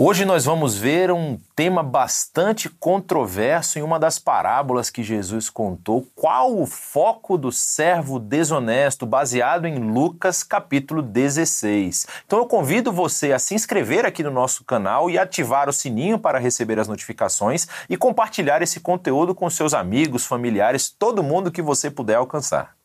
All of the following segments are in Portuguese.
Hoje nós vamos ver um tema bastante controverso em uma das parábolas que Jesus contou. Qual o foco do servo desonesto, baseado em Lucas capítulo 16. Então eu convido você a se inscrever aqui no nosso canal e ativar o sininho para receber as notificações e compartilhar esse conteúdo com seus amigos, familiares, todo mundo que você puder alcançar.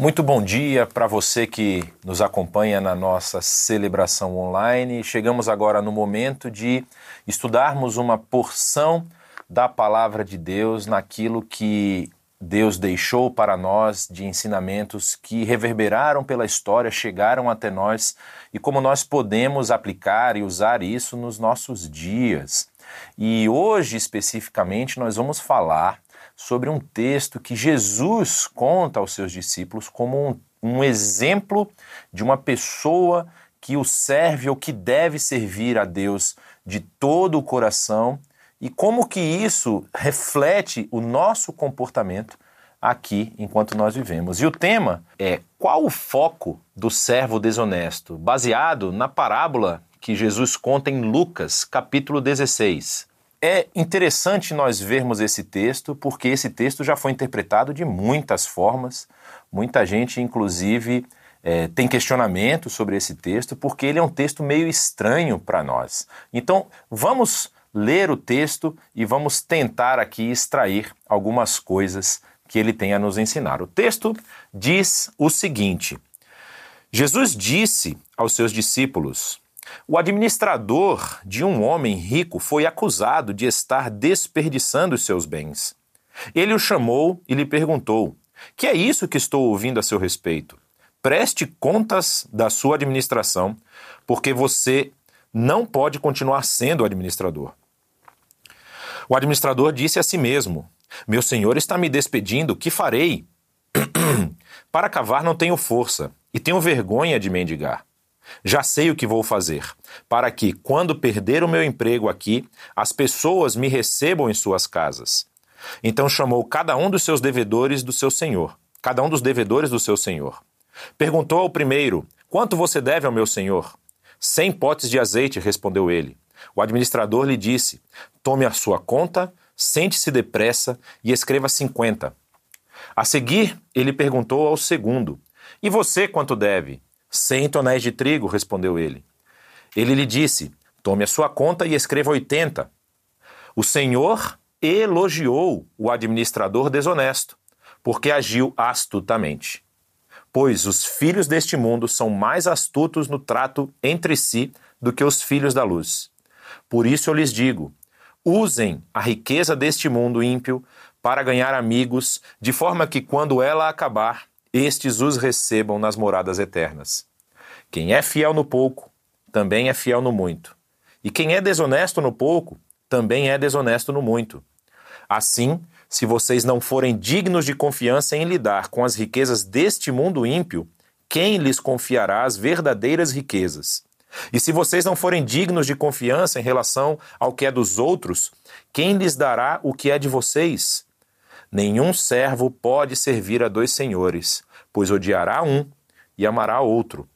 Muito bom dia para você que nos acompanha na nossa celebração online. Chegamos agora no momento de estudarmos uma porção da palavra de Deus naquilo que Deus deixou para nós de ensinamentos que reverberaram pela história, chegaram até nós e como nós podemos aplicar e usar isso nos nossos dias. E hoje especificamente nós vamos falar sobre um texto que Jesus conta aos seus discípulos como um, um exemplo de uma pessoa que o serve ou que deve servir a Deus de todo o coração e como que isso reflete o nosso comportamento aqui enquanto nós vivemos. E o tema é qual o foco do servo desonesto, baseado na parábola que Jesus conta em Lucas, capítulo 16. É interessante nós vermos esse texto, porque esse texto já foi interpretado de muitas formas. Muita gente, inclusive, é, tem questionamento sobre esse texto, porque ele é um texto meio estranho para nós. Então, vamos ler o texto e vamos tentar aqui extrair algumas coisas que ele tem a nos ensinar. O texto diz o seguinte: Jesus disse aos seus discípulos: o administrador de um homem rico foi acusado de estar desperdiçando seus bens. Ele o chamou e lhe perguntou: Que é isso que estou ouvindo a seu respeito? Preste contas da sua administração, porque você não pode continuar sendo administrador. O administrador disse a si mesmo: Meu senhor está me despedindo, que farei? Para cavar não tenho força e tenho vergonha de mendigar. Já sei o que vou fazer, para que, quando perder o meu emprego aqui, as pessoas me recebam em suas casas. Então chamou cada um dos seus devedores do seu senhor, cada um dos devedores do seu senhor. Perguntou ao primeiro: Quanto você deve ao meu senhor? Cem potes de azeite, respondeu ele. O administrador lhe disse: Tome a sua conta, sente-se depressa e escreva cinquenta. A seguir, ele perguntou ao segundo: E você quanto deve? Cem tonéis de trigo, respondeu ele. Ele lhe disse: Tome a sua conta e escreva oitenta. O Senhor elogiou o administrador desonesto, porque agiu astutamente. Pois os filhos deste mundo são mais astutos no trato entre si do que os filhos da luz. Por isso eu lhes digo: usem a riqueza deste mundo ímpio para ganhar amigos, de forma que, quando ela acabar, estes os recebam nas moradas eternas. Quem é fiel no pouco, também é fiel no muito. E quem é desonesto no pouco, também é desonesto no muito. Assim, se vocês não forem dignos de confiança em lidar com as riquezas deste mundo ímpio, quem lhes confiará as verdadeiras riquezas? E se vocês não forem dignos de confiança em relação ao que é dos outros, quem lhes dará o que é de vocês? Nenhum servo pode servir a dois senhores, pois odiará um e amará outro,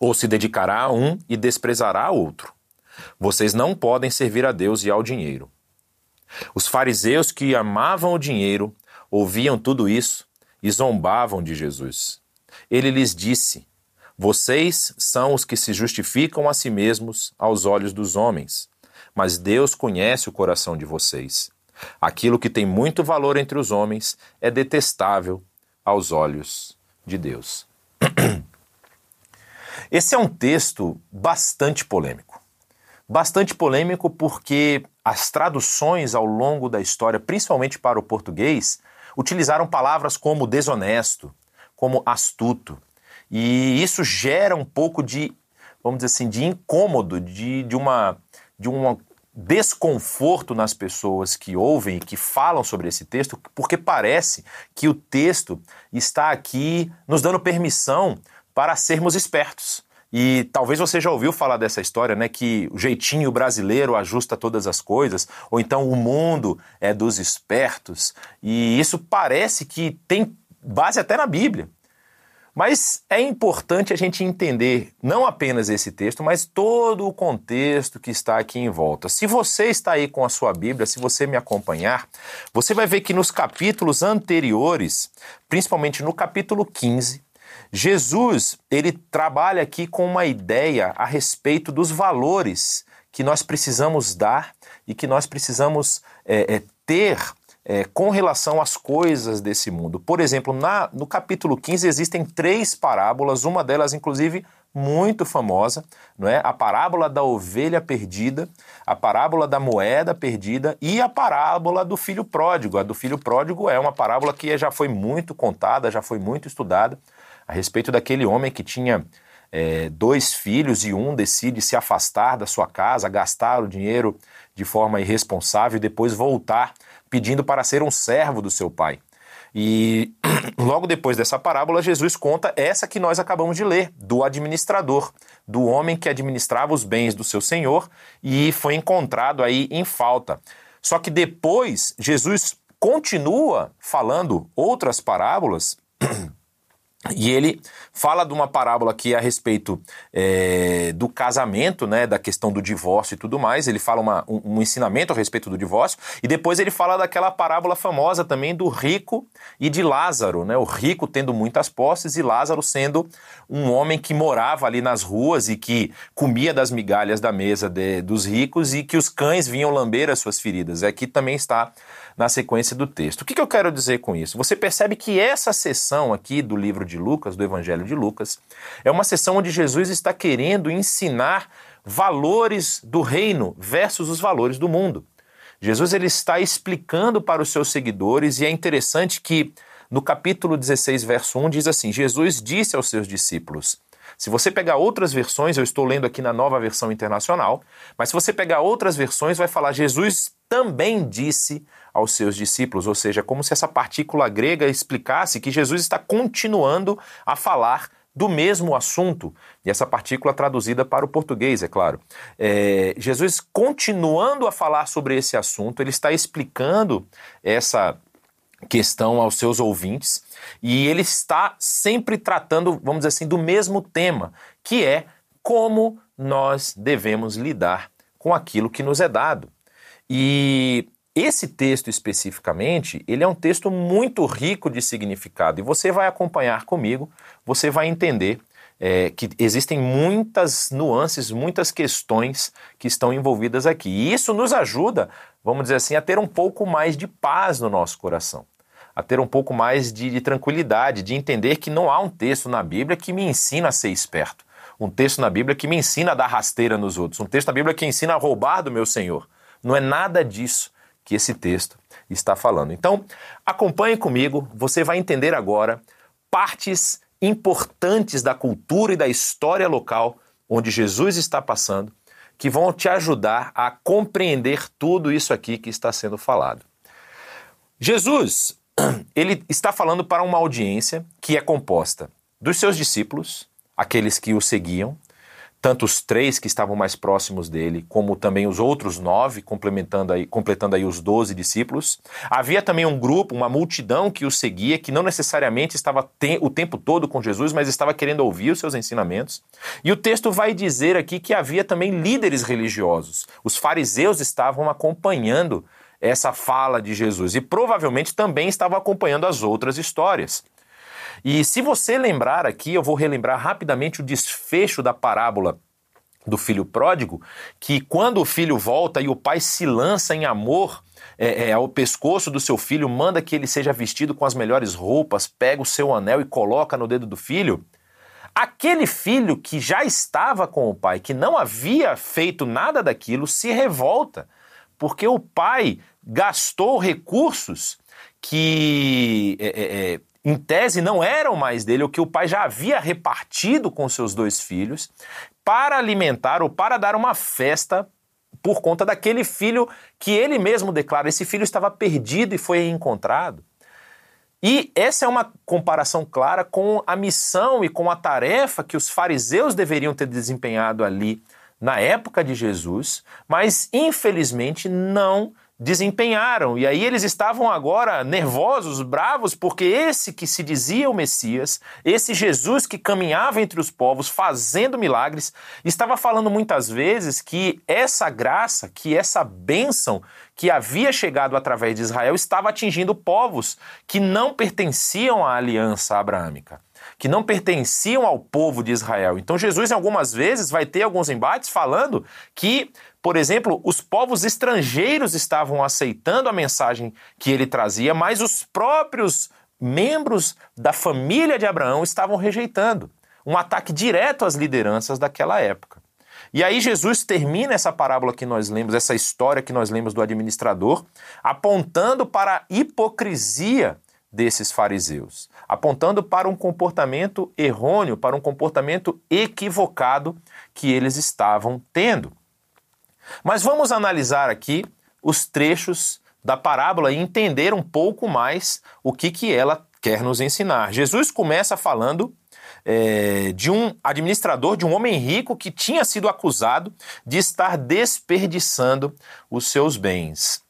ou se dedicará a um e desprezará outro. Vocês não podem servir a Deus e ao dinheiro. Os fariseus que amavam o dinheiro ouviam tudo isso e zombavam de Jesus. Ele lhes disse: Vocês são os que se justificam a si mesmos aos olhos dos homens, mas Deus conhece o coração de vocês. Aquilo que tem muito valor entre os homens é detestável aos olhos de Deus. Esse é um texto bastante polêmico. Bastante polêmico porque as traduções ao longo da história, principalmente para o português, utilizaram palavras como desonesto, como astuto. E isso gera um pouco de, vamos dizer assim, de incômodo, de, de, uma, de uma desconforto nas pessoas que ouvem e que falam sobre esse texto, porque parece que o texto está aqui nos dando permissão para sermos espertos. E talvez você já ouviu falar dessa história, né? Que o jeitinho brasileiro ajusta todas as coisas, ou então o mundo é dos espertos. E isso parece que tem base até na Bíblia. Mas é importante a gente entender não apenas esse texto, mas todo o contexto que está aqui em volta. Se você está aí com a sua Bíblia, se você me acompanhar, você vai ver que nos capítulos anteriores, principalmente no capítulo 15, Jesus, ele trabalha aqui com uma ideia a respeito dos valores que nós precisamos dar e que nós precisamos é, é, ter é, com relação às coisas desse mundo. Por exemplo, na, no capítulo 15 existem três parábolas, uma delas, inclusive, muito famosa, não é? A parábola da ovelha perdida, a parábola da moeda perdida e a parábola do filho pródigo. A do filho pródigo é uma parábola que já foi muito contada, já foi muito estudada a respeito daquele homem que tinha é, dois filhos e um decide se afastar da sua casa, gastar o dinheiro de forma irresponsável e depois voltar pedindo para ser um servo do seu pai. E logo depois dessa parábola, Jesus conta essa que nós acabamos de ler, do administrador, do homem que administrava os bens do seu senhor e foi encontrado aí em falta. Só que depois, Jesus continua falando outras parábolas E ele fala de uma parábola que é a respeito é, do casamento, né, da questão do divórcio e tudo mais. Ele fala uma, um, um, ensinamento a respeito do divórcio. E depois ele fala daquela parábola famosa também do rico e de Lázaro, né, o rico tendo muitas posses e Lázaro sendo um homem que morava ali nas ruas e que comia das migalhas da mesa de, dos ricos e que os cães vinham lamber as suas feridas. Aqui também está na sequência do texto. O que, que eu quero dizer com isso? Você percebe que essa sessão aqui do livro de Lucas, do Evangelho de Lucas, é uma sessão onde Jesus está querendo ensinar valores do reino versus os valores do mundo. Jesus ele está explicando para os seus seguidores e é interessante que no capítulo 16, verso 1 diz assim: Jesus disse aos seus discípulos: se você pegar outras versões, eu estou lendo aqui na nova versão internacional, mas se você pegar outras versões, vai falar Jesus também disse aos seus discípulos, ou seja, como se essa partícula grega explicasse que Jesus está continuando a falar do mesmo assunto, e essa partícula traduzida para o português, é claro. É, Jesus, continuando a falar sobre esse assunto, ele está explicando essa questão aos seus ouvintes, e ele está sempre tratando, vamos dizer assim, do mesmo tema, que é como nós devemos lidar com aquilo que nos é dado. E esse texto especificamente, ele é um texto muito rico de significado. E você vai acompanhar comigo, você vai entender é, que existem muitas nuances, muitas questões que estão envolvidas aqui. E isso nos ajuda, vamos dizer assim, a ter um pouco mais de paz no nosso coração, a ter um pouco mais de, de tranquilidade, de entender que não há um texto na Bíblia que me ensina a ser esperto, um texto na Bíblia que me ensina a dar rasteira nos outros, um texto na Bíblia que ensina a roubar do meu Senhor. Não é nada disso que esse texto está falando. Então, acompanhe comigo, você vai entender agora partes importantes da cultura e da história local onde Jesus está passando, que vão te ajudar a compreender tudo isso aqui que está sendo falado. Jesus, ele está falando para uma audiência que é composta dos seus discípulos, aqueles que o seguiam, tanto os três que estavam mais próximos dele, como também os outros nove, complementando aí, completando aí os doze discípulos. Havia também um grupo, uma multidão que o seguia, que não necessariamente estava te o tempo todo com Jesus, mas estava querendo ouvir os seus ensinamentos. E o texto vai dizer aqui que havia também líderes religiosos. Os fariseus estavam acompanhando essa fala de Jesus e provavelmente também estavam acompanhando as outras histórias. E se você lembrar aqui, eu vou relembrar rapidamente o desfecho da parábola do filho pródigo, que quando o filho volta e o pai se lança em amor é, é, ao pescoço do seu filho, manda que ele seja vestido com as melhores roupas, pega o seu anel e coloca no dedo do filho. Aquele filho que já estava com o pai, que não havia feito nada daquilo, se revolta, porque o pai gastou recursos que é, é, é em tese não eram mais dele, o que o pai já havia repartido com seus dois filhos, para alimentar ou para dar uma festa por conta daquele filho que ele mesmo declara: esse filho estava perdido e foi encontrado. E essa é uma comparação clara com a missão e com a tarefa que os fariseus deveriam ter desempenhado ali na época de Jesus, mas infelizmente não desempenharam. E aí eles estavam agora nervosos, bravos, porque esse que se dizia o Messias, esse Jesus que caminhava entre os povos fazendo milagres, estava falando muitas vezes que essa graça, que essa bênção que havia chegado através de Israel estava atingindo povos que não pertenciam à aliança abraâmica que não pertenciam ao povo de Israel. Então Jesus, em algumas vezes, vai ter alguns embates falando que, por exemplo, os povos estrangeiros estavam aceitando a mensagem que ele trazia, mas os próprios membros da família de Abraão estavam rejeitando. Um ataque direto às lideranças daquela época. E aí Jesus termina essa parábola que nós lemos, essa história que nós lemos do administrador, apontando para a hipocrisia desses fariseus, apontando para um comportamento errôneo, para um comportamento equivocado que eles estavam tendo. Mas vamos analisar aqui os trechos da parábola e entender um pouco mais o que, que ela quer nos ensinar. Jesus começa falando é, de um administrador, de um homem rico que tinha sido acusado de estar desperdiçando os seus bens.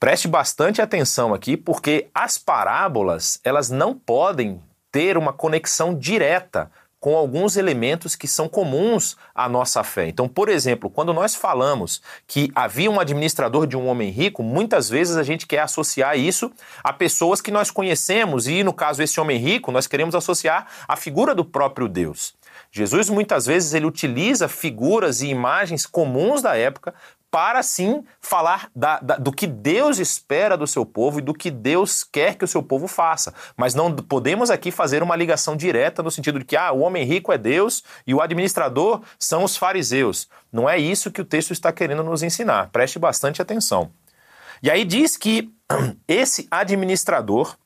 Preste bastante atenção aqui, porque as parábolas, elas não podem ter uma conexão direta com alguns elementos que são comuns à nossa fé. Então, por exemplo, quando nós falamos que havia um administrador de um homem rico, muitas vezes a gente quer associar isso a pessoas que nós conhecemos, e no caso esse homem rico, nós queremos associar a figura do próprio Deus. Jesus muitas vezes ele utiliza figuras e imagens comuns da época para sim falar da, da, do que Deus espera do seu povo e do que Deus quer que o seu povo faça. Mas não podemos aqui fazer uma ligação direta no sentido de que ah, o homem rico é Deus e o administrador são os fariseus. Não é isso que o texto está querendo nos ensinar. Preste bastante atenção. E aí diz que esse administrador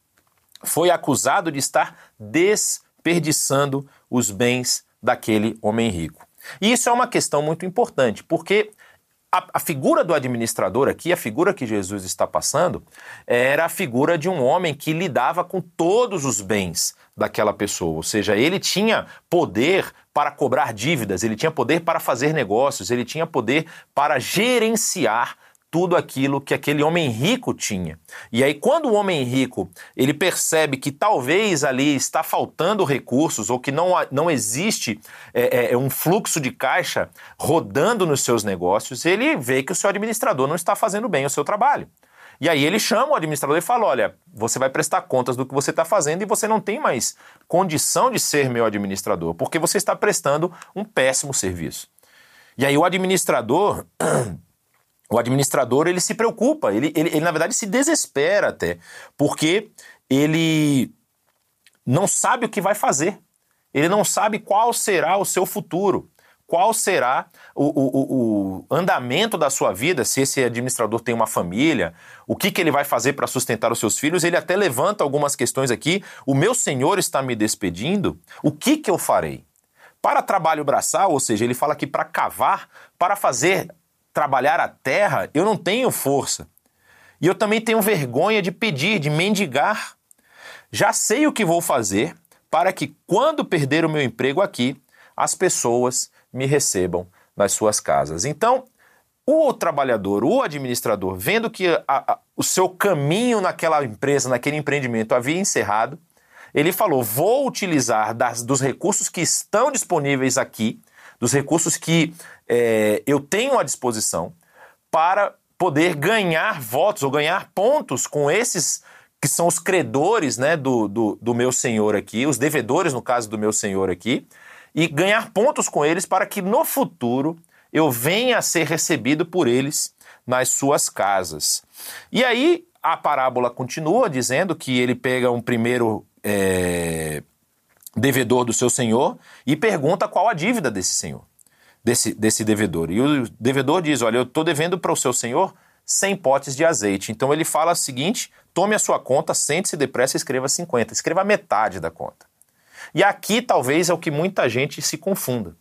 foi acusado de estar desperdiçando os bens daquele homem rico. E isso é uma questão muito importante, porque a, a, figura do administrador aqui, a figura que Jesus está passando, era a figura de um homem que lidava com todos os bens daquela pessoa. Ou seja, ele tinha poder para cobrar dívidas, ele tinha poder para fazer negócios, ele tinha poder para gerenciar tudo aquilo que aquele homem rico tinha. E aí quando o homem rico, ele percebe que talvez ali está faltando recursos ou que não, não existe é, é, é, um fluxo de caixa rodando nos seus negócios, ele vê que o seu administrador não está fazendo bem o seu trabalho. E aí ele chama o administrador e fala: olha, você vai prestar contas do que você está fazendo e você não tem mais condição de ser meu administrador, porque você está prestando um péssimo serviço. E aí o administrador o administrador ele se preocupa, ele, ele, ele, na verdade se desespera até, porque ele não sabe o que vai fazer, ele não sabe qual será o seu futuro, qual será o, o, o andamento da sua vida, se esse administrador tem uma família, o que, que ele vai fazer para sustentar os seus filhos. Ele até levanta algumas questões aqui. O meu senhor está me despedindo, o que, que eu farei? Para trabalho braçal, ou seja, ele fala aqui para cavar, para fazer trabalhar a terra, eu não tenho força. E eu também tenho vergonha de pedir, de mendigar. Já sei o que vou fazer para que, quando perder o meu emprego aqui, as pessoas me recebam nas suas casas. Então, o trabalhador, o administrador, vendo que a, a, o seu caminho naquela empresa, naquele empreendimento havia encerrado, ele falou: vou utilizar das, dos recursos que estão disponíveis aqui dos recursos que é, eu tenho à disposição para poder ganhar votos ou ganhar pontos com esses que são os credores né, do, do, do meu senhor aqui, os devedores, no caso do meu senhor aqui, e ganhar pontos com eles para que no futuro eu venha a ser recebido por eles nas suas casas. E aí a parábola continua dizendo que ele pega um primeiro é, devedor do seu senhor e pergunta qual a dívida desse senhor, desse, desse devedor. E o devedor diz: Olha, eu estou devendo para o seu senhor 100 potes de azeite. Então ele fala o seguinte: tome a sua conta, sente-se depressa e escreva 50. Escreva metade da conta. E aqui talvez é o que muita gente se confunda.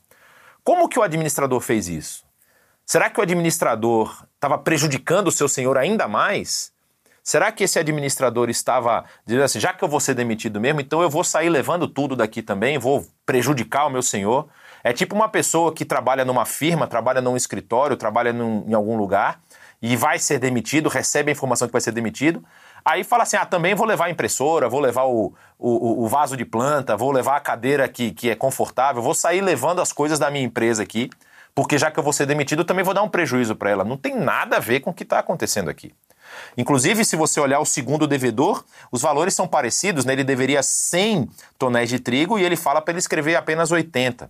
Como que o administrador fez isso? Será que o administrador estava prejudicando o seu senhor ainda mais? Será que esse administrador estava dizendo assim, já que eu vou ser demitido mesmo, então eu vou sair levando tudo daqui também, vou prejudicar o meu senhor? É tipo uma pessoa que trabalha numa firma, trabalha num escritório, trabalha num, em algum lugar, e vai ser demitido, recebe a informação que vai ser demitido, aí fala assim: ah, também vou levar a impressora, vou levar o, o, o vaso de planta, vou levar a cadeira que, que é confortável, vou sair levando as coisas da minha empresa aqui, porque já que eu vou ser demitido, também vou dar um prejuízo para ela. Não tem nada a ver com o que está acontecendo aqui. Inclusive, se você olhar o segundo devedor, os valores são parecidos, né? ele deveria 100 tonéis de trigo e ele fala para ele escrever apenas 80.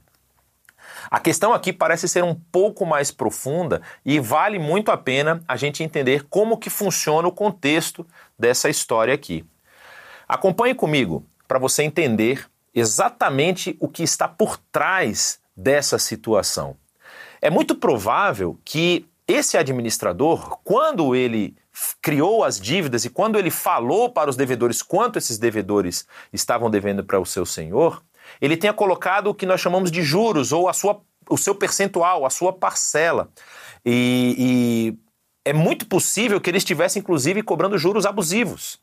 A questão aqui parece ser um pouco mais profunda e vale muito a pena a gente entender como que funciona o contexto dessa história aqui. Acompanhe comigo para você entender exatamente o que está por trás dessa situação. É muito provável que esse administrador, quando ele criou as dívidas e quando ele falou para os devedores quanto esses devedores estavam devendo para o seu senhor, ele tenha colocado o que nós chamamos de juros ou a sua, o seu percentual, a sua parcela. E, e é muito possível que ele estivesse, inclusive, cobrando juros abusivos.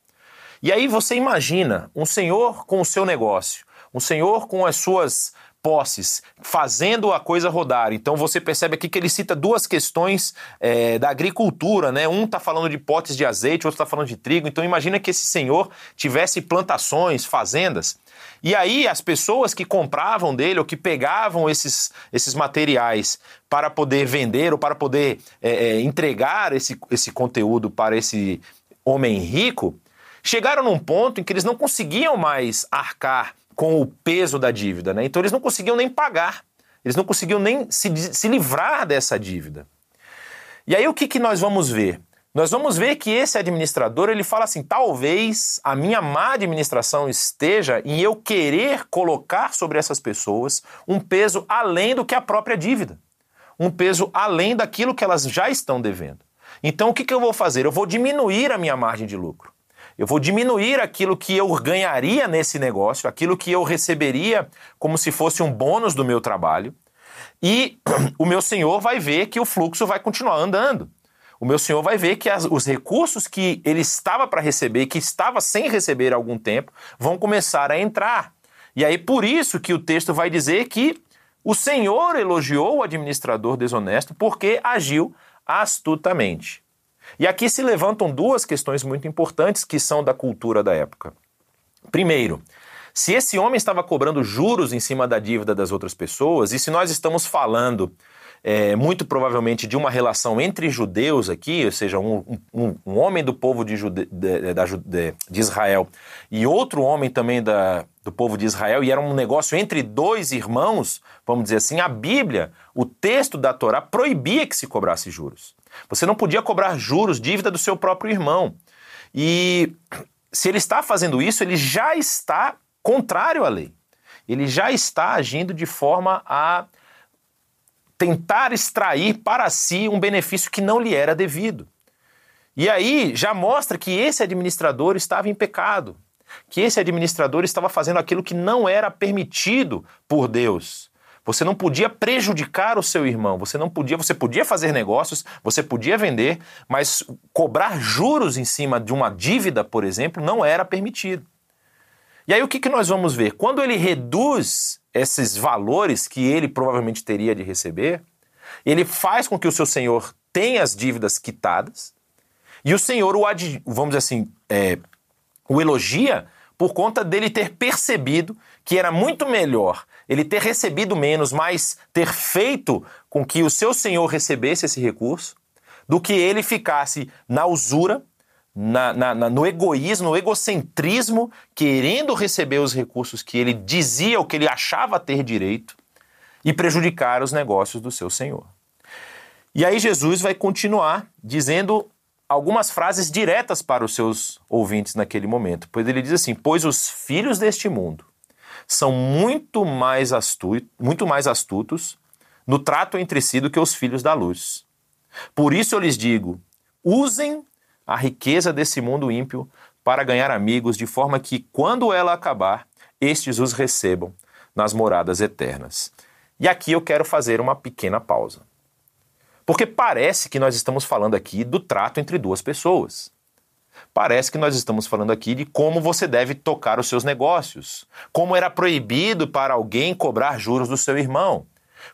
E aí você imagina um senhor com o seu negócio, um senhor com as suas posses, fazendo a coisa rodar. Então você percebe aqui que ele cita duas questões é, da agricultura, né? Um está falando de potes de azeite, outro está falando de trigo. Então imagina que esse senhor tivesse plantações, fazendas. E aí as pessoas que compravam dele ou que pegavam esses, esses materiais para poder vender ou para poder é, é, entregar esse, esse conteúdo para esse homem rico, chegaram num ponto em que eles não conseguiam mais arcar com o peso da dívida, né? Então eles não conseguiam nem pagar, eles não conseguiam nem se, se livrar dessa dívida. E aí o que, que nós vamos ver? Nós vamos ver que esse administrador ele fala assim: talvez a minha má administração esteja em eu querer colocar sobre essas pessoas um peso além do que a própria dívida, um peso além daquilo que elas já estão devendo. Então o que, que eu vou fazer? Eu vou diminuir a minha margem de lucro. Eu vou diminuir aquilo que eu ganharia nesse negócio, aquilo que eu receberia como se fosse um bônus do meu trabalho, e o meu senhor vai ver que o fluxo vai continuar andando. O meu senhor vai ver que as, os recursos que ele estava para receber, que estava sem receber há algum tempo, vão começar a entrar. E aí, por isso que o texto vai dizer que o senhor elogiou o administrador desonesto porque agiu astutamente. E aqui se levantam duas questões muito importantes que são da cultura da época. Primeiro, se esse homem estava cobrando juros em cima da dívida das outras pessoas, e se nós estamos falando é, muito provavelmente de uma relação entre judeus aqui, ou seja, um, um, um homem do povo de, Jude, de, de, de, Israel e outro homem também da, do povo de Israel, e era um negócio entre dois irmãos, vamos dizer assim, a Bíblia, o texto da Torá, proibia que se cobrasse juros. Você não podia cobrar juros, dívida do seu próprio irmão. E se ele está fazendo isso, ele já está contrário à lei. Ele já está agindo de forma a tentar extrair para si um benefício que não lhe era devido. E aí já mostra que esse administrador estava em pecado, que esse administrador estava fazendo aquilo que não era permitido por Deus. Você não podia prejudicar o seu irmão, você não podia, você podia fazer negócios, você podia vender, mas cobrar juros em cima de uma dívida, por exemplo, não era permitido. E aí o que, que nós vamos ver? Quando ele reduz esses valores que ele provavelmente teria de receber, ele faz com que o seu senhor tenha as dívidas quitadas, e o senhor o, vamos dizer assim, é, o elogia por conta dele ter percebido que era muito melhor ele ter recebido menos, mas ter feito com que o seu senhor recebesse esse recurso, do que ele ficasse na usura, na, na, na, no egoísmo, no egocentrismo, querendo receber os recursos que ele dizia ou que ele achava ter direito e prejudicar os negócios do seu senhor. E aí Jesus vai continuar dizendo algumas frases diretas para os seus ouvintes naquele momento, pois ele diz assim: Pois os filhos deste mundo são muito mais, astutos, muito mais astutos no trato entre si do que os filhos da luz. Por isso eu lhes digo: usem a riqueza desse mundo ímpio para ganhar amigos, de forma que, quando ela acabar, estes os recebam nas moradas eternas. E aqui eu quero fazer uma pequena pausa. Porque parece que nós estamos falando aqui do trato entre duas pessoas. Parece que nós estamos falando aqui de como você deve tocar os seus negócios, como era proibido para alguém cobrar juros do seu irmão.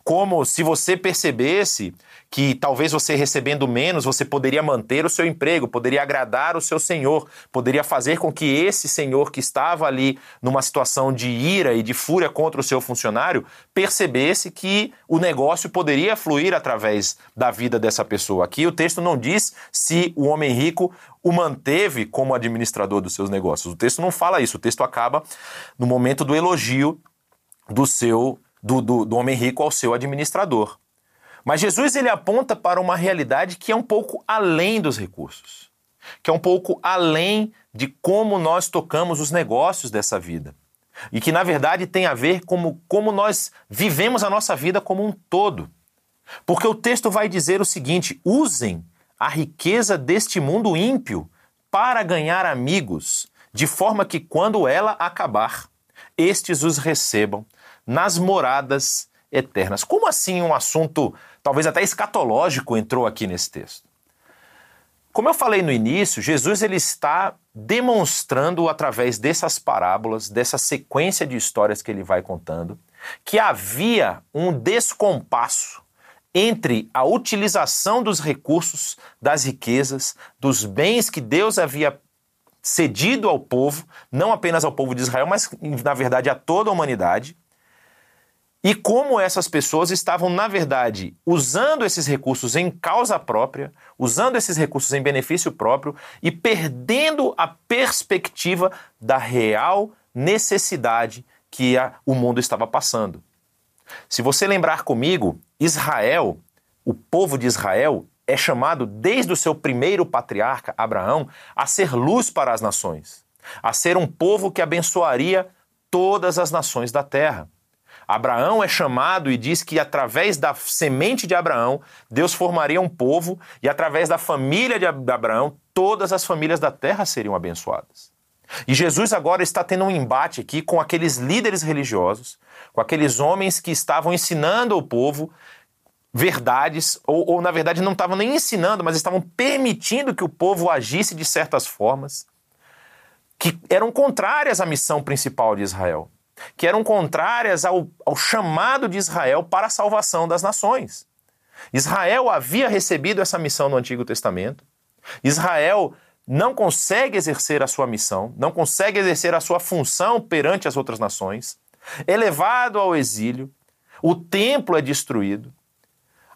Como se você percebesse que talvez você recebendo menos, você poderia manter o seu emprego, poderia agradar o seu senhor, poderia fazer com que esse senhor que estava ali numa situação de ira e de fúria contra o seu funcionário, percebesse que o negócio poderia fluir através da vida dessa pessoa. Aqui o texto não diz se o homem rico o manteve como administrador dos seus negócios. O texto não fala isso. O texto acaba no momento do elogio do seu do, do, do homem rico ao seu administrador. Mas Jesus ele aponta para uma realidade que é um pouco além dos recursos, que é um pouco além de como nós tocamos os negócios dessa vida. E que na verdade tem a ver com como nós vivemos a nossa vida como um todo. Porque o texto vai dizer o seguinte: usem a riqueza deste mundo ímpio para ganhar amigos, de forma que quando ela acabar, estes os recebam nas moradas eternas. Como assim um assunto talvez até escatológico entrou aqui nesse texto? Como eu falei no início, Jesus ele está demonstrando através dessas parábolas, dessa sequência de histórias que ele vai contando, que havia um descompasso entre a utilização dos recursos, das riquezas, dos bens que Deus havia cedido ao povo, não apenas ao povo de Israel, mas na verdade a toda a humanidade, e como essas pessoas estavam, na verdade, usando esses recursos em causa própria, usando esses recursos em benefício próprio e perdendo a perspectiva da real necessidade que a, o mundo estava passando. Se você lembrar comigo, Israel, o povo de Israel, é chamado desde o seu primeiro patriarca, Abraão, a ser luz para as nações, a ser um povo que abençoaria todas as nações da terra. Abraão é chamado e diz que através da semente de Abraão, Deus formaria um povo e através da família de Abraão, todas as famílias da terra seriam abençoadas. E Jesus agora está tendo um embate aqui com aqueles líderes religiosos, com aqueles homens que estavam ensinando ao povo verdades, ou, ou na verdade não estavam nem ensinando, mas estavam permitindo que o povo agisse de certas formas que eram contrárias à missão principal de Israel que eram contrárias ao, ao chamado de Israel para a salvação das nações. Israel havia recebido essa missão no Antigo Testamento. Israel não consegue exercer a sua missão, não consegue exercer a sua função perante as outras nações, é levado ao exílio, o templo é destruído,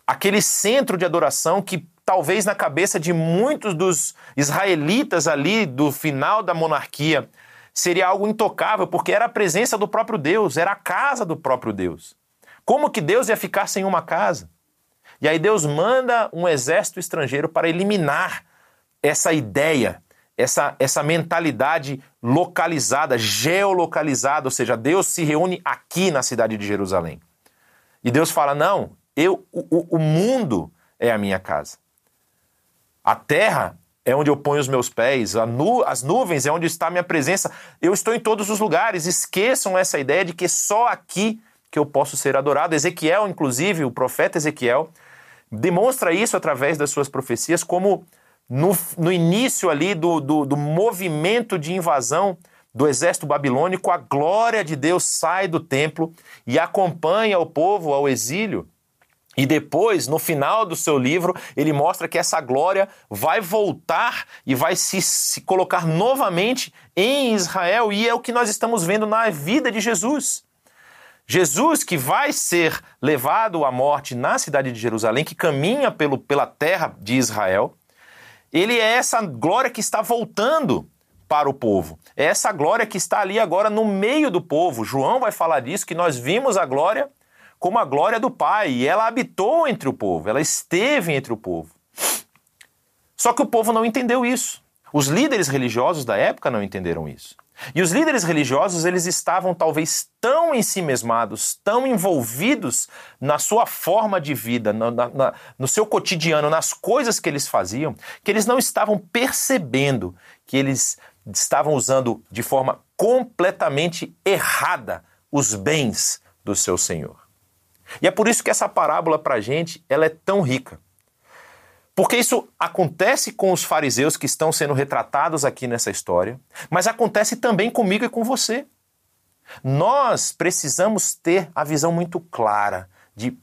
aquele centro de adoração que talvez na cabeça de muitos dos israelitas ali do final da monarquia seria algo intocável, porque era a presença do próprio Deus, era a casa do próprio Deus. Como que Deus ia ficar sem uma casa? E aí Deus manda um exército estrangeiro para eliminar essa ideia, essa, essa mentalidade localizada, geolocalizada, ou seja, Deus se reúne aqui na cidade de Jerusalém. E Deus fala: não, eu, o, o mundo é a minha casa. A terra é onde eu ponho os meus pés, nu as nuvens é onde está a minha presença. Eu estou em todos os lugares. Esqueçam essa ideia de que só aqui que eu posso ser adorado. Ezequiel, inclusive, o profeta Ezequiel, demonstra isso através das suas profecias, como no, no início ali do, do, do movimento de invasão do exército babilônico, a glória de Deus sai do templo e acompanha o povo ao exílio. E depois, no final do seu livro, ele mostra que essa glória vai voltar e vai se, se, colocar novamente em Israel, e é o que nós estamos vendo na vida de Jesus. Jesus, que vai ser levado à morte na cidade de Jerusalém, que caminha pelo, pela terra de Israel, ele é essa glória que está voltando para o povo. É essa glória que está ali agora no meio do povo. João vai falar disso, que nós vimos a glória como a glória do Pai, e ela habitou entre o povo, ela esteve entre o povo. Só que o povo não entendeu isso. Os líderes religiosos da época não entenderam isso. E os líderes religiosos, eles estavam talvez tão ensimesmados, tão envolvidos na sua forma de vida, no, na, no seu cotidiano, nas coisas que eles faziam, que eles não estavam percebendo que eles estavam usando de forma completamente errada os bens do seu Senhor. E é por isso que essa parábola para a gente ela é tão rica. Porque isso acontece com os fariseus que estão sendo retratados aqui nessa história, mas acontece também comigo e com você. Nós precisamos ter a visão muito clara de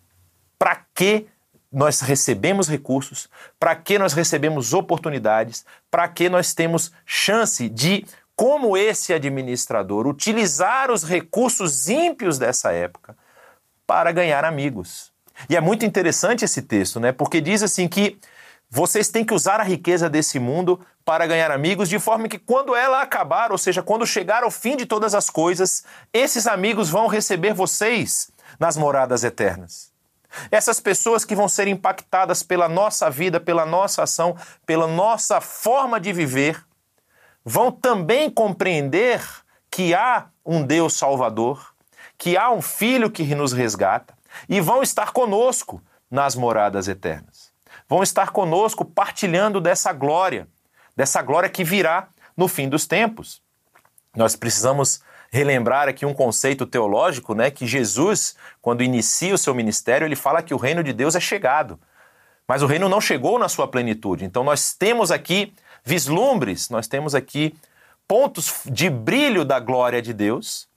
para que nós recebemos recursos, para que nós recebemos oportunidades, para que nós temos chance de, como esse administrador, utilizar os recursos ímpios dessa época para ganhar amigos. E é muito interessante esse texto, né? Porque diz assim que vocês têm que usar a riqueza desse mundo para ganhar amigos, de forma que quando ela acabar, ou seja, quando chegar ao fim de todas as coisas, esses amigos vão receber vocês nas moradas eternas. Essas pessoas que vão ser impactadas pela nossa vida, pela nossa ação, pela nossa forma de viver, vão também compreender que há um Deus Salvador, que há um Filho que nos resgata e vão estar conosco nas moradas eternas. Vão estar conosco partilhando dessa glória, dessa glória que virá no fim dos tempos. Nós precisamos relembrar aqui um conceito teológico, né, que Jesus, quando inicia o seu ministério, ele fala que o reino de Deus é chegado. Mas o reino não chegou na sua plenitude. Então nós temos aqui vislumbres, nós temos aqui pontos de brilho da glória de Deus,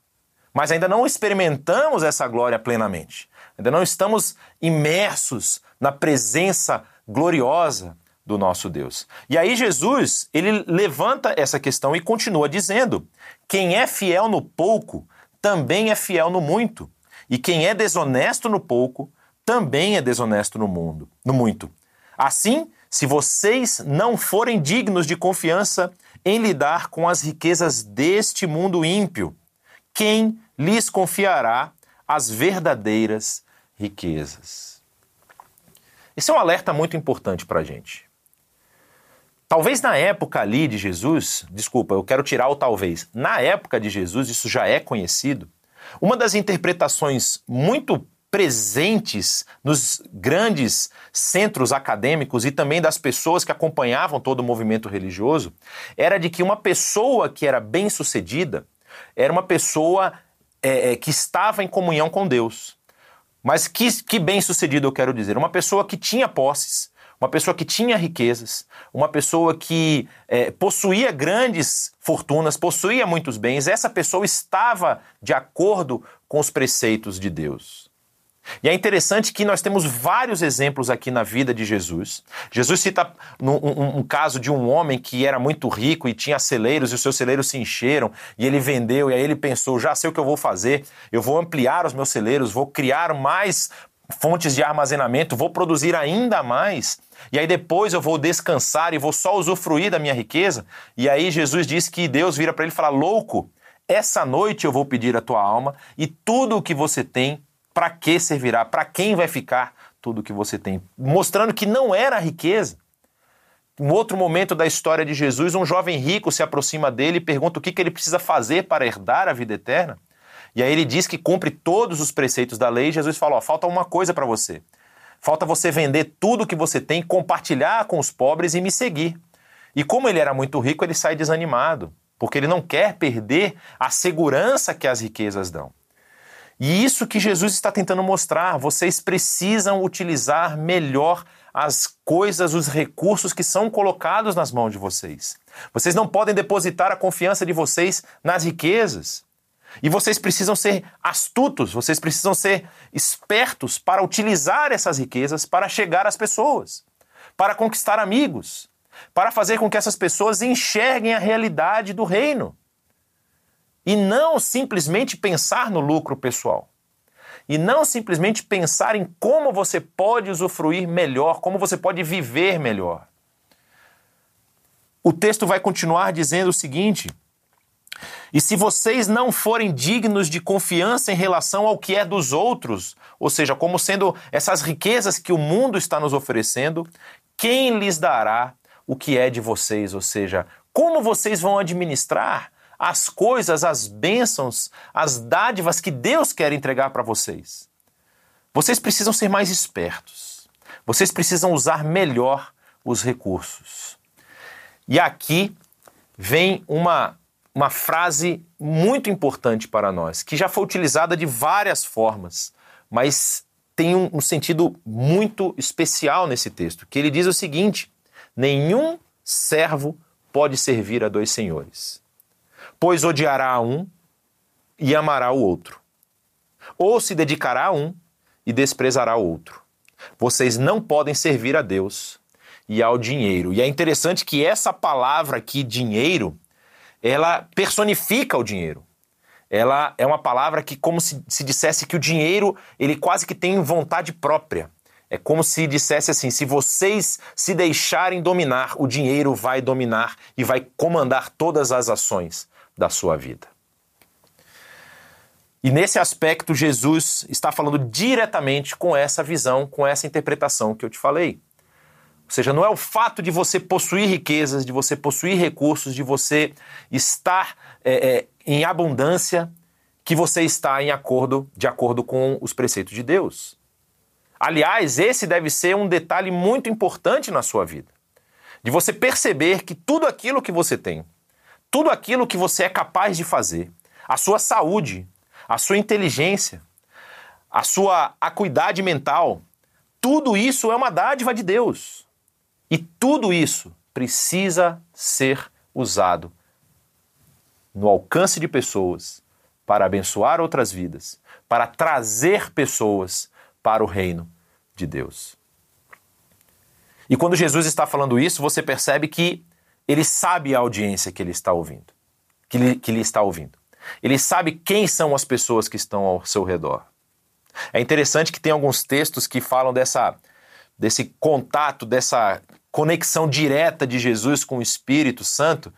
mas ainda não experimentamos essa glória plenamente. Ainda não estamos imersos na presença gloriosa do nosso Deus. E aí Jesus, ele levanta essa questão e continua dizendo: quem é fiel no pouco, também é fiel no muito. E quem é desonesto no pouco, também é desonesto no mundo, no muito. Assim, se vocês não forem dignos de confiança em lidar com as riquezas deste mundo ímpio, quem lhes confiará as verdadeiras riquezas? Esse é um alerta muito importante para a gente. Talvez na época ali de Jesus, desculpa, eu quero tirar o talvez. Na época de Jesus, isso já é conhecido. Uma das interpretações muito presentes nos grandes centros acadêmicos e também das pessoas que acompanhavam todo o movimento religioso era de que uma pessoa que era bem-sucedida era uma pessoa é, é que estava em comunhão com Deus. Mas que, que bem-sucedido eu quero dizer? Uma pessoa que tinha posses, uma pessoa que tinha riquezas, uma pessoa que é, possuía grandes fortunas, possuía muitos bens, essa pessoa estava de acordo com os preceitos de Deus. E é interessante que nós temos vários exemplos aqui na vida de Jesus. Jesus cita um, um, um, caso de um homem que era muito rico e tinha celeiros e os seus celeiros se encheram e ele vendeu e aí ele pensou: já sei o que eu vou fazer, eu vou ampliar os meus celeiros, vou criar mais fontes de armazenamento, vou produzir ainda mais, e aí depois eu vou descansar e vou só usufruir da minha riqueza. E aí Jesus diz que Deus vira para ele e fala: Louco, essa noite eu vou pedir a tua alma e tudo o que você tem, para que servirá? Para quem vai ficar tudo que você tem? Mostrando que não era riqueza. Em outro momento da história de Jesus, um jovem rico se aproxima dele e pergunta o que, que ele precisa fazer para herdar a vida eterna. E aí ele diz que cumpre todos os preceitos da lei. Jesus fala: ó, falta uma coisa para você. Falta você vender tudo que você tem, compartilhar com os pobres e me seguir. E como ele era muito rico, ele sai desanimado, porque ele não quer perder a segurança que as riquezas dão. E isso que Jesus está tentando mostrar, vocês precisam utilizar melhor as coisas, os recursos que são colocados nas mãos de vocês. Vocês não podem depositar a confiança de vocês nas riquezas. E vocês precisam ser astutos, vocês precisam ser espertos para utilizar essas riquezas para chegar às pessoas, para conquistar amigos, para fazer com que essas pessoas enxerguem a realidade do reino. E não simplesmente pensar no lucro pessoal. E não simplesmente pensar em como você pode usufruir melhor, como você pode viver melhor. O texto vai continuar dizendo o seguinte: e se vocês não forem dignos de confiança em relação ao que é dos outros, ou seja, como sendo essas riquezas que o mundo está nos oferecendo, quem lhes dará o que é de vocês? Ou seja, como vocês vão administrar as coisas, as bênçãos, as dádivas que Deus quer entregar para vocês? Vocês precisam ser mais espertos. Vocês precisam usar melhor os recursos. E aqui vem uma uma frase muito importante para nós, que já foi utilizada de várias formas, mas tem um, um sentido muito especial nesse texto, que ele diz o seguinte: nenhum servo pode servir a dois senhores, pois odiará a um e amará o outro, ou se dedicará a um e desprezará o outro. vocês não podem servir a Deus e ao dinheiro. E é interessante que essa palavra aqui, dinheiro, ela personifica o dinheiro. Ela é uma palavra que, como se, se dissesse que o dinheiro, ele quase que tem vontade própria. É como se dissesse assim: se vocês se deixarem dominar, o dinheiro vai dominar e vai comandar todas as ações da sua vida. E nesse aspecto, Jesus está falando diretamente com essa visão, com essa interpretação que eu te falei. Ou seja, não é o fato de você possuir riquezas, de você possuir recursos, de você estar é, é, em abundância, que você está em acordo, de acordo com os preceitos de Deus. Aliás, esse deve ser um detalhe muito importante na sua vida. De você perceber que tudo aquilo que você tem, tudo aquilo que você é capaz de fazer, a sua saúde, a sua inteligência, a sua acuidade mental, tudo isso é uma dádiva de Deus. E tudo isso precisa ser usado no alcance de pessoas para abençoar outras vidas, para trazer pessoas para o reino de Deus. E quando Jesus está falando isso, você percebe que ele sabe a audiência que ele está ouvindo, que ele, que está ouvindo. Ele sabe quem são as pessoas que estão ao seu redor. É interessante que tem alguns textos que falam dessa, desse contato, dessa conexão direta de Jesus com o Espírito Santo,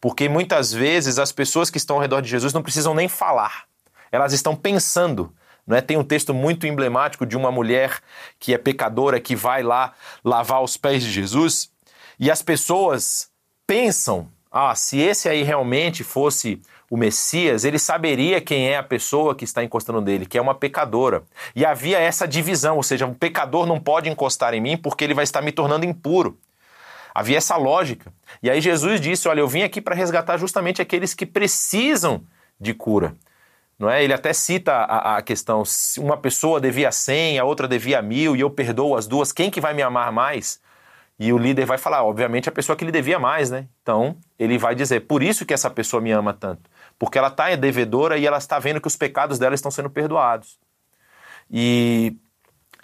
porque muitas vezes as pessoas que estão ao redor de Jesus não precisam nem falar, elas estão pensando. Não é? Tem um texto muito emblemático de uma mulher que é pecadora que vai lá lavar os pés de Jesus e as pessoas pensam: ah, se esse aí realmente fosse o Messias, ele saberia quem é a pessoa que está encostando nele, que é uma pecadora. E havia essa divisão, ou seja, um pecador não pode encostar em mim porque ele vai estar me tornando impuro. Havia essa lógica. E aí Jesus disse: Olha, eu vim aqui para resgatar justamente aqueles que precisam de cura. Não é? Ele até cita a, a questão: uma pessoa devia 100, a outra devia mil, e eu perdoo as duas, quem que vai me amar mais? E o líder vai falar, obviamente, a pessoa que lhe devia mais, né? Então, ele vai dizer, por isso que essa pessoa me ama tanto. Porque ela está devedora e ela está vendo que os pecados dela estão sendo perdoados. E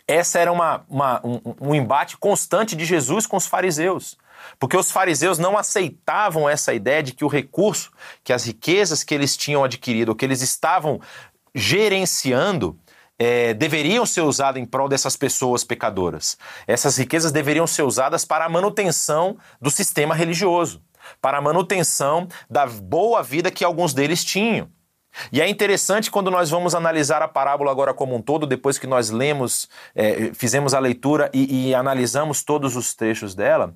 essa era uma, uma um, um embate constante de Jesus com os fariseus. Porque os fariseus não aceitavam essa ideia de que o recurso, que as riquezas que eles tinham adquirido, que eles estavam gerenciando, é, deveriam ser usadas em prol dessas pessoas pecadoras. Essas riquezas deveriam ser usadas para a manutenção do sistema religioso, para a manutenção da boa vida que alguns deles tinham. E é interessante quando nós vamos analisar a parábola agora como um todo, depois que nós lemos, é, fizemos a leitura e, e analisamos todos os trechos dela,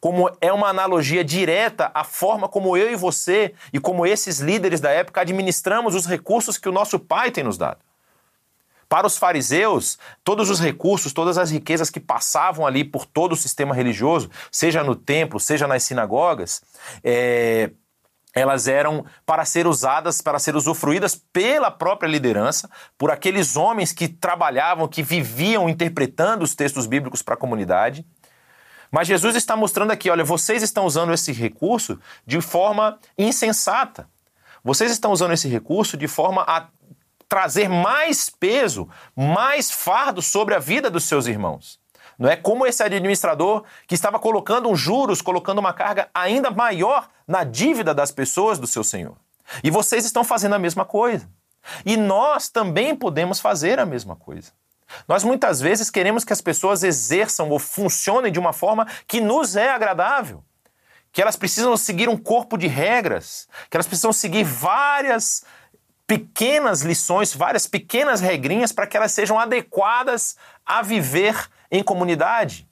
como é uma analogia direta à forma como eu e você e como esses líderes da época administramos os recursos que o nosso Pai tem nos dado. Para os fariseus, todos os recursos, todas as riquezas que passavam ali por todo o sistema religioso, seja no templo, seja nas sinagogas, é, elas eram para ser usadas, para ser usufruídas pela própria liderança, por aqueles homens que trabalhavam, que viviam interpretando os textos bíblicos para a comunidade. Mas Jesus está mostrando aqui: olha, vocês estão usando esse recurso de forma insensata. Vocês estão usando esse recurso de forma a trazer mais peso, mais fardo sobre a vida dos seus irmãos. Não é como esse administrador que estava colocando um juros, colocando uma carga ainda maior na dívida das pessoas do seu senhor. E vocês estão fazendo a mesma coisa. E nós também podemos fazer a mesma coisa. Nós muitas vezes queremos que as pessoas exerçam ou funcionem de uma forma que nos é agradável. Que elas precisam seguir um corpo de regras, que elas precisam seguir várias pequenas lições, várias pequenas regrinhas para que elas sejam adequadas a viver em comunidade.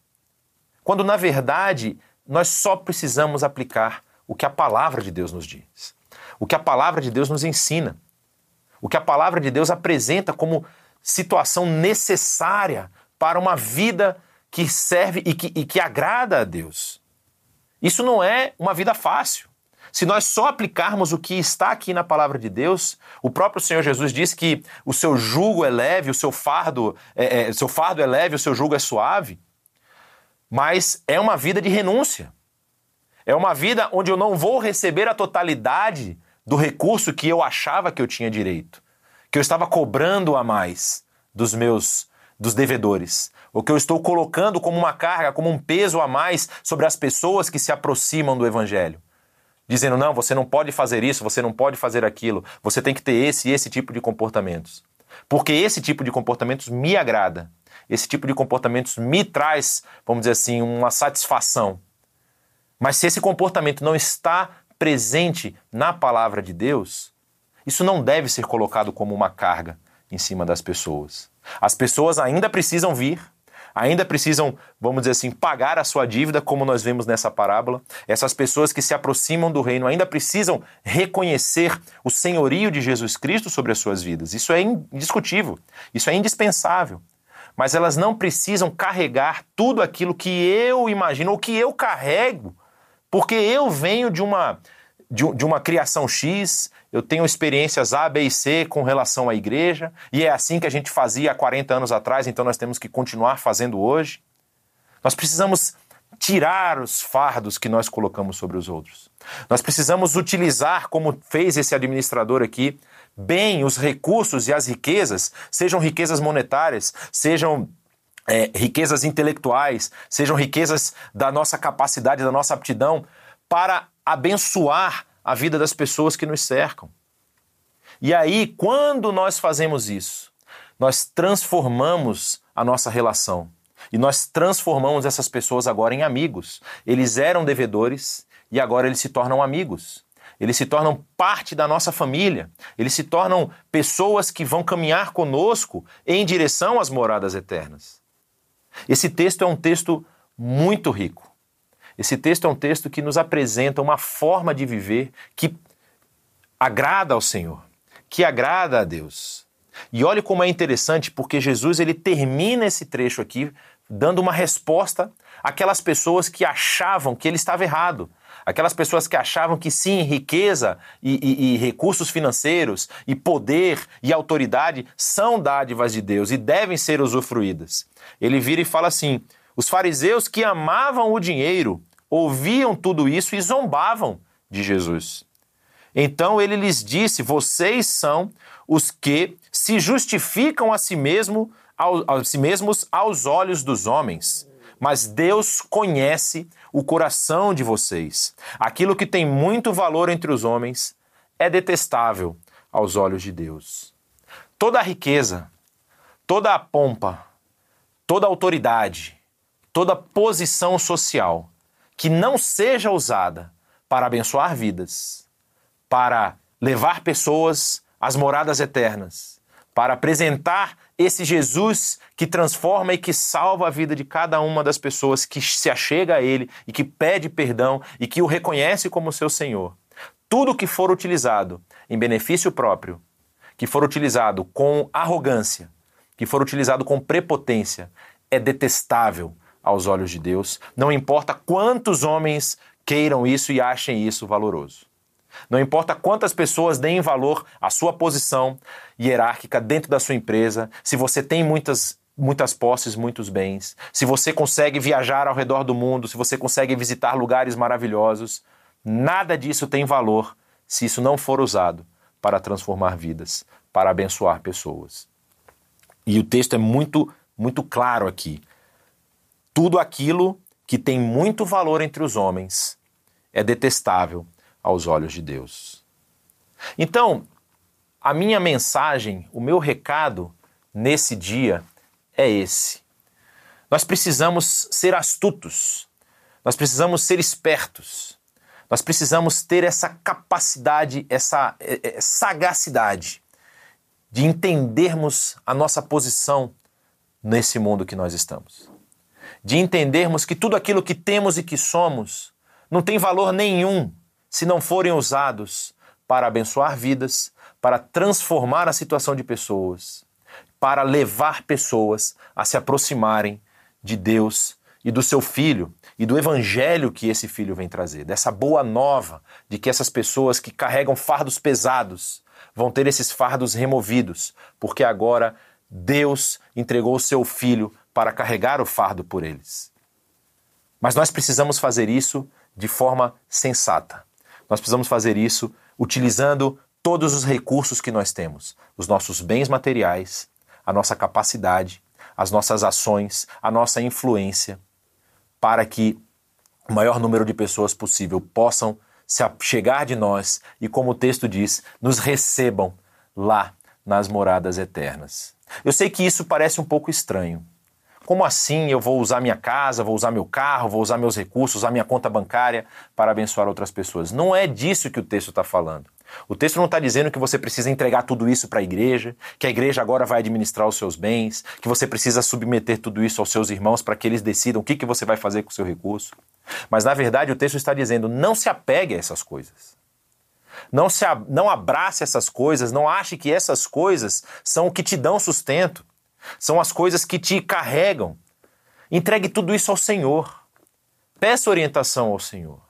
Quando na verdade nós só precisamos aplicar o que a palavra de Deus nos diz, o que a palavra de Deus nos ensina, o que a palavra de Deus apresenta como situação necessária para uma vida que serve e que, e que agrada a Deus. Isso não é uma vida fácil. Se nós só aplicarmos o que está aqui na palavra de Deus, o próprio Senhor Jesus diz que o seu jugo é leve, o seu fardo é, é, seu fardo é leve, o seu jugo é suave. Mas é uma vida de renúncia. É uma vida onde eu não vou receber a totalidade do recurso que eu achava que eu tinha direito, que eu estava cobrando a mais dos meus dos devedores. o que eu estou colocando como uma carga, como um peso a mais sobre as pessoas que se aproximam do Evangelho. Dizendo, não, você não pode fazer isso, você não pode fazer aquilo, você tem que ter esse e esse tipo de comportamentos. Porque esse tipo de comportamentos me agrada, esse tipo de comportamentos me traz, vamos dizer assim, uma satisfação. Mas se esse comportamento não está presente na palavra de Deus, isso não deve ser colocado como uma carga em cima das pessoas. As pessoas ainda precisam vir, ainda precisam, vamos dizer assim, pagar a sua dívida, como nós vemos nessa parábola. Essas pessoas que se aproximam do reino ainda precisam reconhecer o senhorio de Jesus Cristo sobre as suas vidas. Isso é indiscutível, isso é indispensável. Mas elas não precisam carregar tudo aquilo que eu imagino ou que eu carrego, porque eu venho de uma de, uma criação X, eu tenho experiências A, B e C com relação à igreja, e é assim que a gente fazia há 40 anos atrás, então nós temos que continuar fazendo hoje. Nós precisamos tirar os fardos que nós colocamos sobre os outros. Nós precisamos utilizar, como fez esse administrador aqui, bem os recursos e as riquezas, sejam riquezas monetárias, sejam é, riquezas intelectuais, sejam riquezas da nossa capacidade, da nossa aptidão, para abençoar a vida das pessoas que nos cercam. E aí, quando nós fazemos isso, nós transformamos a nossa relação. E nós transformamos essas pessoas agora em amigos. Eles eram devedores e agora eles se tornam amigos. Eles se tornam parte da nossa família. Eles se tornam pessoas que vão caminhar conosco em direção às moradas eternas. Esse texto é um texto muito rico. Esse texto é um texto que nos apresenta uma forma de viver que agrada ao Senhor, que agrada a Deus. E olhe como é interessante, porque Jesus ele termina esse trecho aqui dando uma resposta àquelas pessoas que achavam que ele estava errado. Aquelas pessoas que achavam que sim, riqueza e, e, e, recursos financeiros, e poder e autoridade são dádivas de Deus e devem ser usufruídas. Ele vira e fala assim: os fariseus que amavam o dinheiro ouviam tudo isso e zombavam de Jesus. Então ele lhes disse: Vocês são os que se justificam a si, mesmo, a si mesmos aos olhos dos homens. Mas Deus conhece o coração de vocês. Aquilo que tem muito valor entre os homens é detestável aos olhos de Deus. Toda a riqueza, toda a pompa, toda a autoridade, toda posição social que não seja usada para abençoar vidas, para levar pessoas às moradas eternas, para apresentar esse Jesus que transforma e que salva a vida de cada uma das pessoas que se achega a Ele e que pede perdão e que o reconhece como seu Senhor. Tudo que for utilizado em benefício próprio, que for utilizado com arrogância, que for utilizado com prepotência, é detestável aos olhos de Deus, não importa quantos homens queiram isso e achem isso valoroso. Não importa quantas pessoas deem valor à sua posição hierárquica dentro da sua empresa, se você tem muitas muitas posses, muitos bens, se você consegue viajar ao redor do mundo, se você consegue visitar lugares maravilhosos, nada disso tem valor se isso não for usado para transformar vidas, para abençoar pessoas. E o texto é muito muito claro aqui. Tudo aquilo que tem muito valor entre os homens é detestável aos olhos de Deus. Então, a minha mensagem, o meu recado nesse dia é esse. Nós precisamos ser astutos, nós precisamos ser espertos, nós precisamos ter essa capacidade, essa é, é, sagacidade de entendermos a nossa posição nesse mundo que nós estamos de entendermos que tudo aquilo que temos e que somos não tem valor nenhum se não forem usados para abençoar vidas, para transformar a situação de pessoas, para levar pessoas a se aproximarem de Deus e do seu filho e do evangelho que esse filho vem trazer, dessa boa nova de que essas pessoas que carregam fardos pesados vão ter esses fardos removidos, porque agora Deus entregou o seu filho para carregar o fardo por eles. Mas nós precisamos fazer isso de forma sensata. Nós precisamos fazer isso utilizando todos os recursos que nós temos, os nossos bens materiais, a nossa capacidade, as nossas ações, a nossa influência, para que o maior número de pessoas possível possam se chegar de nós e, como o texto diz, nos recebam lá nas moradas eternas. Eu sei que isso parece um pouco estranho. Como assim eu vou usar minha casa, vou usar meu carro, vou usar meus recursos, usar minha conta bancária para abençoar outras pessoas? Não é disso que o texto está falando. O texto não está dizendo que você precisa entregar tudo isso para a igreja, que a igreja agora vai administrar os seus bens, que você precisa submeter tudo isso aos seus irmãos para que eles decidam o que, que você vai fazer com o seu recurso. Mas na verdade o texto está dizendo: não se apegue a essas coisas. Não, se, não abrace essas coisas, não ache que essas coisas são o que te dão sustento, são as coisas que te carregam. Entregue tudo isso ao Senhor. Peça orientação ao Senhor.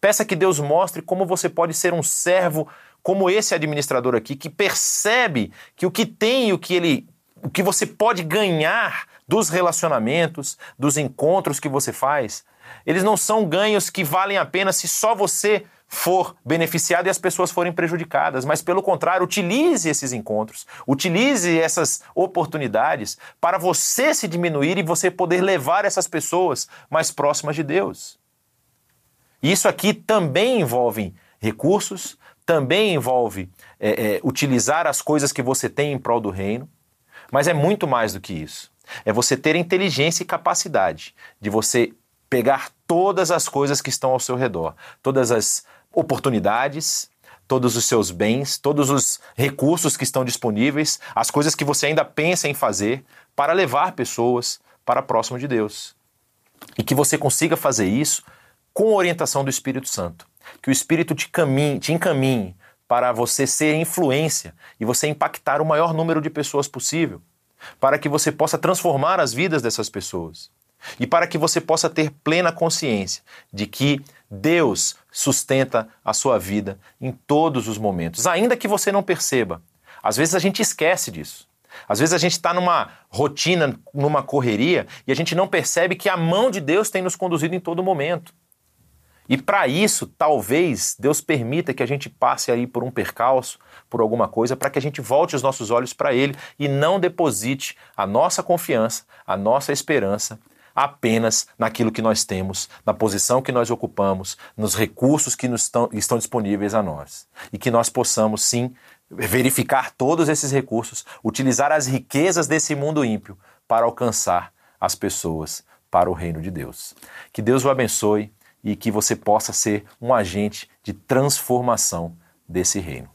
Peça que Deus mostre como você pode ser um servo como esse administrador aqui, que percebe que o que tem e o que ele o que você pode ganhar dos relacionamentos, dos encontros que você faz, eles não são ganhos que valem a pena se só você for beneficiado e as pessoas forem prejudicadas, mas pelo contrário, utilize esses encontros, utilize essas oportunidades para você se diminuir e você poder levar essas pessoas mais próximas de Deus. Isso aqui também envolve recursos, também envolve é, é, utilizar as coisas que você tem em prol do reino, mas é muito mais do que isso. É você ter inteligência e capacidade de você pegar todas as coisas que estão ao seu redor, todas as oportunidades, todos os seus bens, todos os recursos que estão disponíveis, as coisas que você ainda pensa em fazer para levar pessoas para próximo de Deus. E que você consiga fazer isso com a orientação do Espírito Santo. Que o Espírito te, caminhe, te encaminhe para você ser influência e você impactar o maior número de pessoas possível, para que você possa transformar as vidas dessas pessoas e para que você possa ter plena consciência de que Deus sustenta a sua vida em todos os momentos, ainda que você não perceba. Às vezes a gente esquece disso. Às vezes a gente está numa rotina, numa correria, e a gente não percebe que a mão de Deus tem nos conduzido em todo momento. E para isso, talvez Deus permita que a gente passe aí por um percalço, por alguma coisa, para que a gente volte os nossos olhos para Ele e não deposite a nossa confiança, a nossa esperança apenas naquilo que nós temos, na posição que nós ocupamos, nos recursos que nos estão, estão disponíveis a nós. E que nós possamos, sim, verificar todos esses recursos, utilizar as riquezas desse mundo ímpio para alcançar as pessoas para o reino de Deus. Que Deus o abençoe e que você possa ser um agente de transformação desse reino.